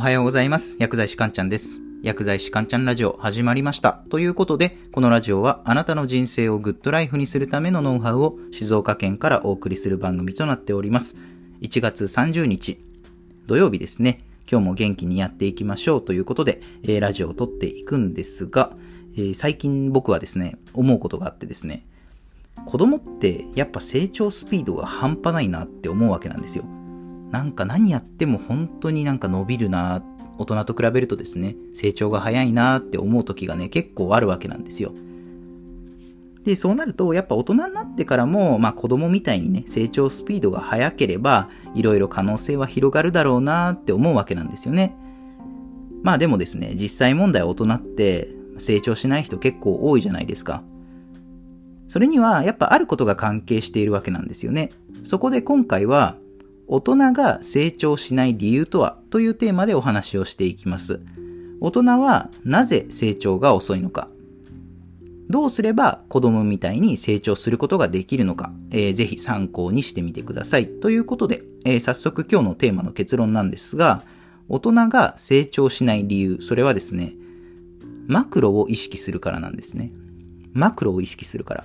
おはようございます。薬剤師かんちゃんです。薬剤師かんちゃんラジオ始まりました。ということで、このラジオはあなたの人生をグッドライフにするためのノウハウを静岡県からお送りする番組となっております。1月30日、土曜日ですね。今日も元気にやっていきましょうということで、えーラジオを撮っていくんですが、えー最近僕はですね、思うことがあってですね、子供ってやっぱ成長スピードが半端ないなって思うわけなんですよ。なんか何やっても本当になんか伸びるな大人と比べるとですね、成長が早いなって思う時がね、結構あるわけなんですよ。で、そうなると、やっぱ大人になってからも、まあ子供みたいにね、成長スピードが速ければ、いろいろ可能性は広がるだろうなって思うわけなんですよね。まあでもですね、実際問題大人って成長しない人結構多いじゃないですか。それにはやっぱあることが関係しているわけなんですよね。そこで今回は、大人が成長しない理由とはというテーマでお話をしていきます。大人はなぜ成長が遅いのか。どうすれば子供みたいに成長することができるのか、えーぜひ参考にしてみてください。ということで、えー早速今日のテーマの結論なんですが、大人が成長しない理由、それはですね、マクロを意識するからなんですね。マクロを意識するから。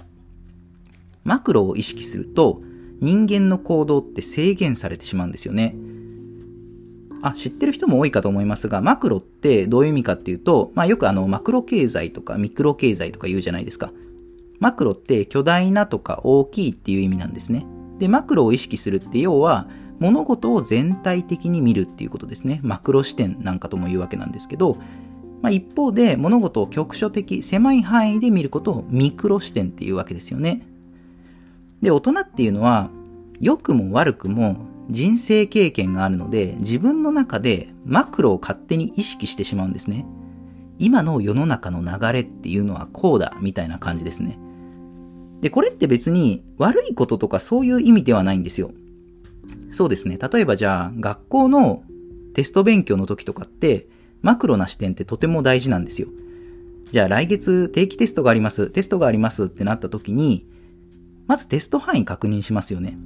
マクロを意識すると、人間の行動って制限されてしまうんですよね。あ、知ってる人も多いかと思いますが、マクロってどういう意味かっていうと、まあよくあの、マクロ経済とかミクロ経済とか言うじゃないですか。マクロって巨大なとか大きいっていう意味なんですね。で、マクロを意識するって要は、物事を全体的に見るっていうことですね。マクロ視点なんかとも言うわけなんですけど、まあ、一方で物事を局所的、狭い範囲で見ることをミクロ視点っていうわけですよね。で、大人っていうのは、良くも悪くも人生経験があるので、自分の中でマクロを勝手に意識してしまうんですね。今の世の中の流れっていうのはこうだ、みたいな感じですね。で、これって別に悪いこととかそういう意味ではないんですよ。そうですね。例えばじゃあ、学校のテスト勉強の時とかって、マクロな視点ってとても大事なんですよ。じゃあ来月定期テストがあります、テストがありますってなった時に、まずテスト範囲確認しますよね。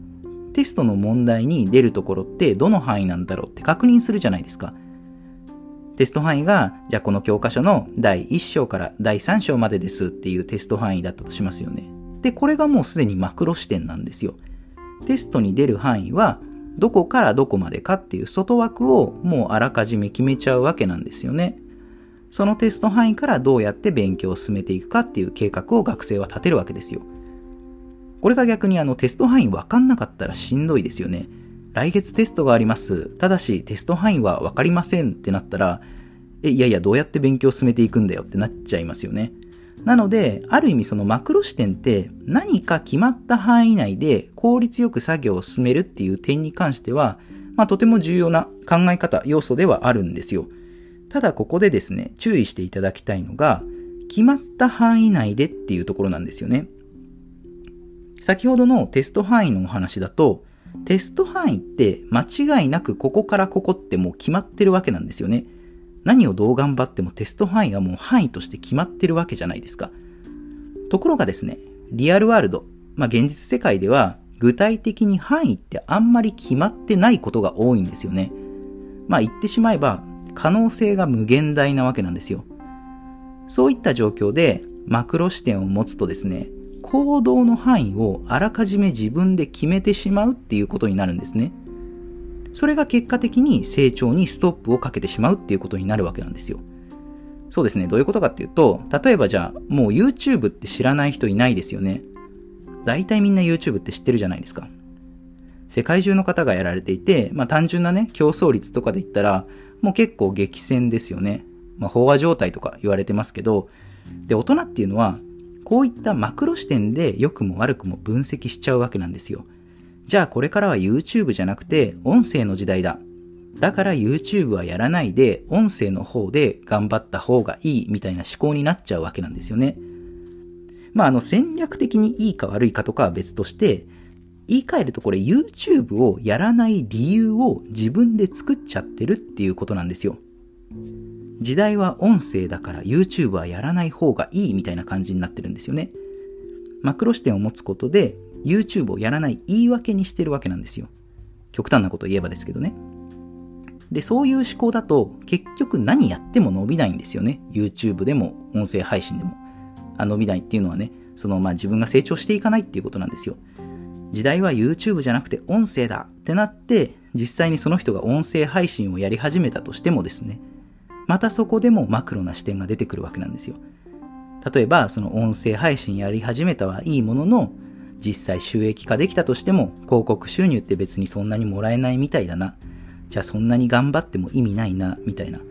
テストの問題に出るところってどの範囲なんだろうって確認するじゃないですか。テスト範囲が、じゃあこの教科書の第1章から第3章までですっていうテスト範囲だったとしますよね。で、これがもうすでにマクロ視点なんですよ。テストに出る範囲は、どこからどこまでかっていう外枠をもうあらかじめ決めちゃうわけなんですよね。そのテスト範囲からどうやって勉強を進めていくかっていう計画を学生は立てるわけですよ。これが逆にあのテスト範囲分かんなかったらしんどいですよね。来月テストがあります。ただしテスト範囲は分かりませんってなったら、え、いやいやどうやって勉強を進めていくんだよってなっちゃいますよね。なので、ある意味そのマクロ視点って何か決まった範囲内で効率よく作業を進めるっていう点に関しては、まあとても重要な考え方、要素ではあるんですよ。ただここでですね、注意していただきたいのが、決まった範囲内でっていうところなんですよね。先ほどのテスト範囲のお話だと、テスト範囲って間違いなくここからここってもう決まってるわけなんですよね。何をどう頑張ってもテスト範囲はもう範囲として決まってるわけじゃないですか。ところがですね、リアルワールド、まあ現実世界では具体的に範囲ってあんまり決まってないことが多いんですよね。まあ言ってしまえば可能性が無限大なわけなんですよ。そういった状況でマクロ視点を持つとですね、行動の範囲をあらかじめ自分で決めてしまうっていうことになるんですね。それが結果的に成長にストップをかけてしまうっていうことになるわけなんですよ。そうですね。どういうことかっていうと、例えばじゃあ、もう YouTube って知らない人いないですよね。大体みんな YouTube って知ってるじゃないですか。世界中の方がやられていて、まあ単純なね、競争率とかで言ったら、もう結構激戦ですよね。まあ飽和状態とか言われてますけど、で、大人っていうのは、こういったマクロ視点で良くも悪くも分析しちゃうわけなんですよ。じゃあこれからは YouTube じゃなくて音声の時代だ。だから YouTube はやらないで音声の方で頑張った方がいいみたいな思考になっちゃうわけなんですよね。まああの戦略的にいいか悪いかとかは別として、言い換えるとこれ YouTube をやらない理由を自分で作っちゃってるっていうことなんですよ。時代は音声だから YouTube はやらない方がいいみたいな感じになってるんですよね。マクロ視点を持つことで YouTube をやらない言い訳にしてるわけなんですよ。極端なことを言えばですけどね。で、そういう思考だと結局何やっても伸びないんですよね。YouTube でも音声配信でも。あ伸びないっていうのはね、そのまあ自分が成長していかないっていうことなんですよ。時代は YouTube じゃなくて音声だってなって、実際にその人が音声配信をやり始めたとしてもですね、またそこでもマクロな視点が出てくるわけなんですよ。例えば、その音声配信やり始めたはいいものの、実際収益化できたとしても、広告収入って別にそんなにもらえないみたいだな。じゃあそんなに頑張っても意味ないな、みたいな。ま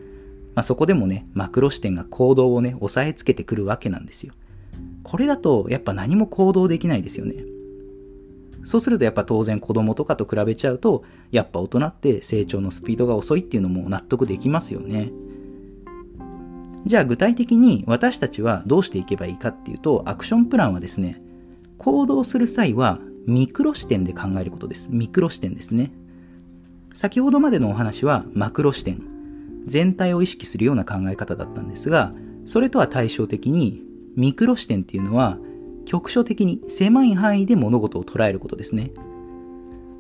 あ、そこでもね、マクロ視点が行動をね、押さえつけてくるわけなんですよ。これだと、やっぱ何も行動できないですよね。そうするとやっぱ当然子供とかと比べちゃうと、やっぱ大人って成長のスピードが遅いっていうのも納得できますよね。じゃあ具体的に私たちはどうしていけばいいかっていうと、アクションプランはですね、行動する際はミクロ視点で考えることです。ミクロ視点ですね。先ほどまでのお話はマクロ視点、全体を意識するような考え方だったんですが、それとは対照的にミクロ視点っていうのは局所的に狭い範囲で物事を捉えることですね。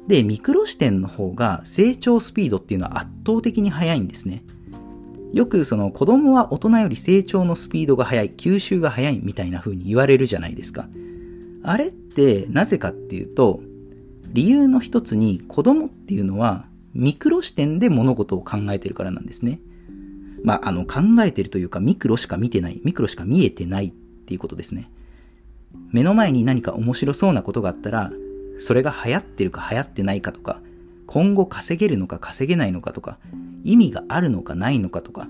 で、ミクロ視点の方が成長スピードっていうのは圧倒的に速いんですね。よくその子供は大人より成長のスピードが速い、吸収が速いみたいな風に言われるじゃないですか。あれってなぜかっていうと、理由の一つに子供っていうのはミクロ視点で物事を考えてるからなんですね。まあ、あの、考えてるというか、ミクロしか見てない、ミクロしか見えてないっていうことですね。目の前に何か面白そうなことがあったら、それが流行ってるか流行ってないかとか、今後稼げるのか稼げないのかとか、意味があるのかないのかとか、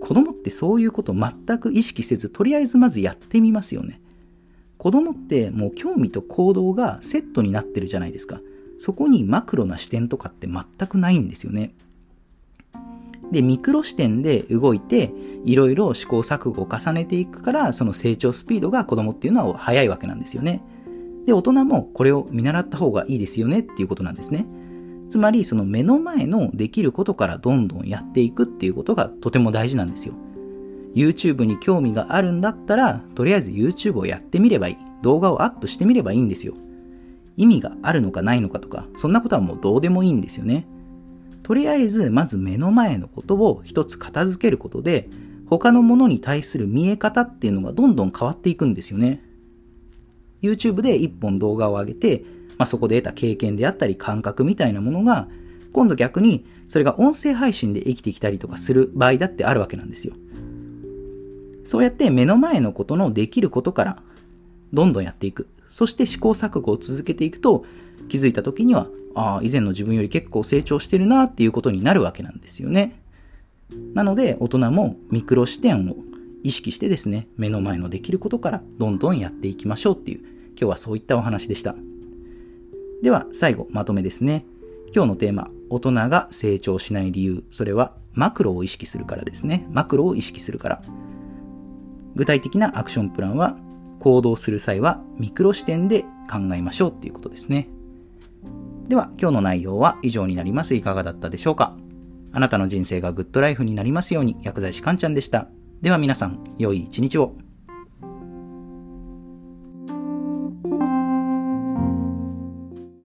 子供ってそういうこと全く意識せず、とりあえずまずやってみますよね。子供ってもう興味と行動がセットになってるじゃないですか。そこにマクロな視点とかって全くないんですよね。で、ミクロ視点で動いて、いろいろ試行錯誤を重ねていくから、その成長スピードが子供っていうのは速いわけなんですよね。で、大人もこれを見習った方がいいですよねっていうことなんですね。つまり、その目の前のできることからどんどんやっていくっていうことがとても大事なんですよ。YouTube に興味があるんだったら、とりあえず YouTube をやってみればいい。動画をアップしてみればいいんですよ。意味があるのかないのかとか、そんなことはもうどうでもいいんですよね。とりあえず、まず目の前のことを一つ片付けることで、他のものに対する見え方っていうのがどんどん変わっていくんですよね。YouTube で一本動画を上げて、まあ、そこで得た経験であったり感覚みたいなものが、今度逆にそれが音声配信で生きてきたりとかする場合だってあるわけなんですよ。そうやって目の前のことのできることからどんどんやっていく。そして試行錯誤を続けていくと、気づいた時には、ああ、以前の自分より結構成長してるなっていうことになるわけなんですよね。なので、大人もミクロ視点を意識してですね、目の前のできることからどんどんやっていきましょうっていう、今日はそういったお話でした。では、最後、まとめですね。今日のテーマ、大人が成長しない理由、それはマクロを意識するからですね。マクロを意識するから。具体的なアクションプランは行動する際はミクロ視点で考えましょうっていうことですね。では今日の内容は以上になります。いかがだったでしょうかあなたの人生がグッドライフになりますように薬剤師かんちゃんでした。では皆さん、良い一日を。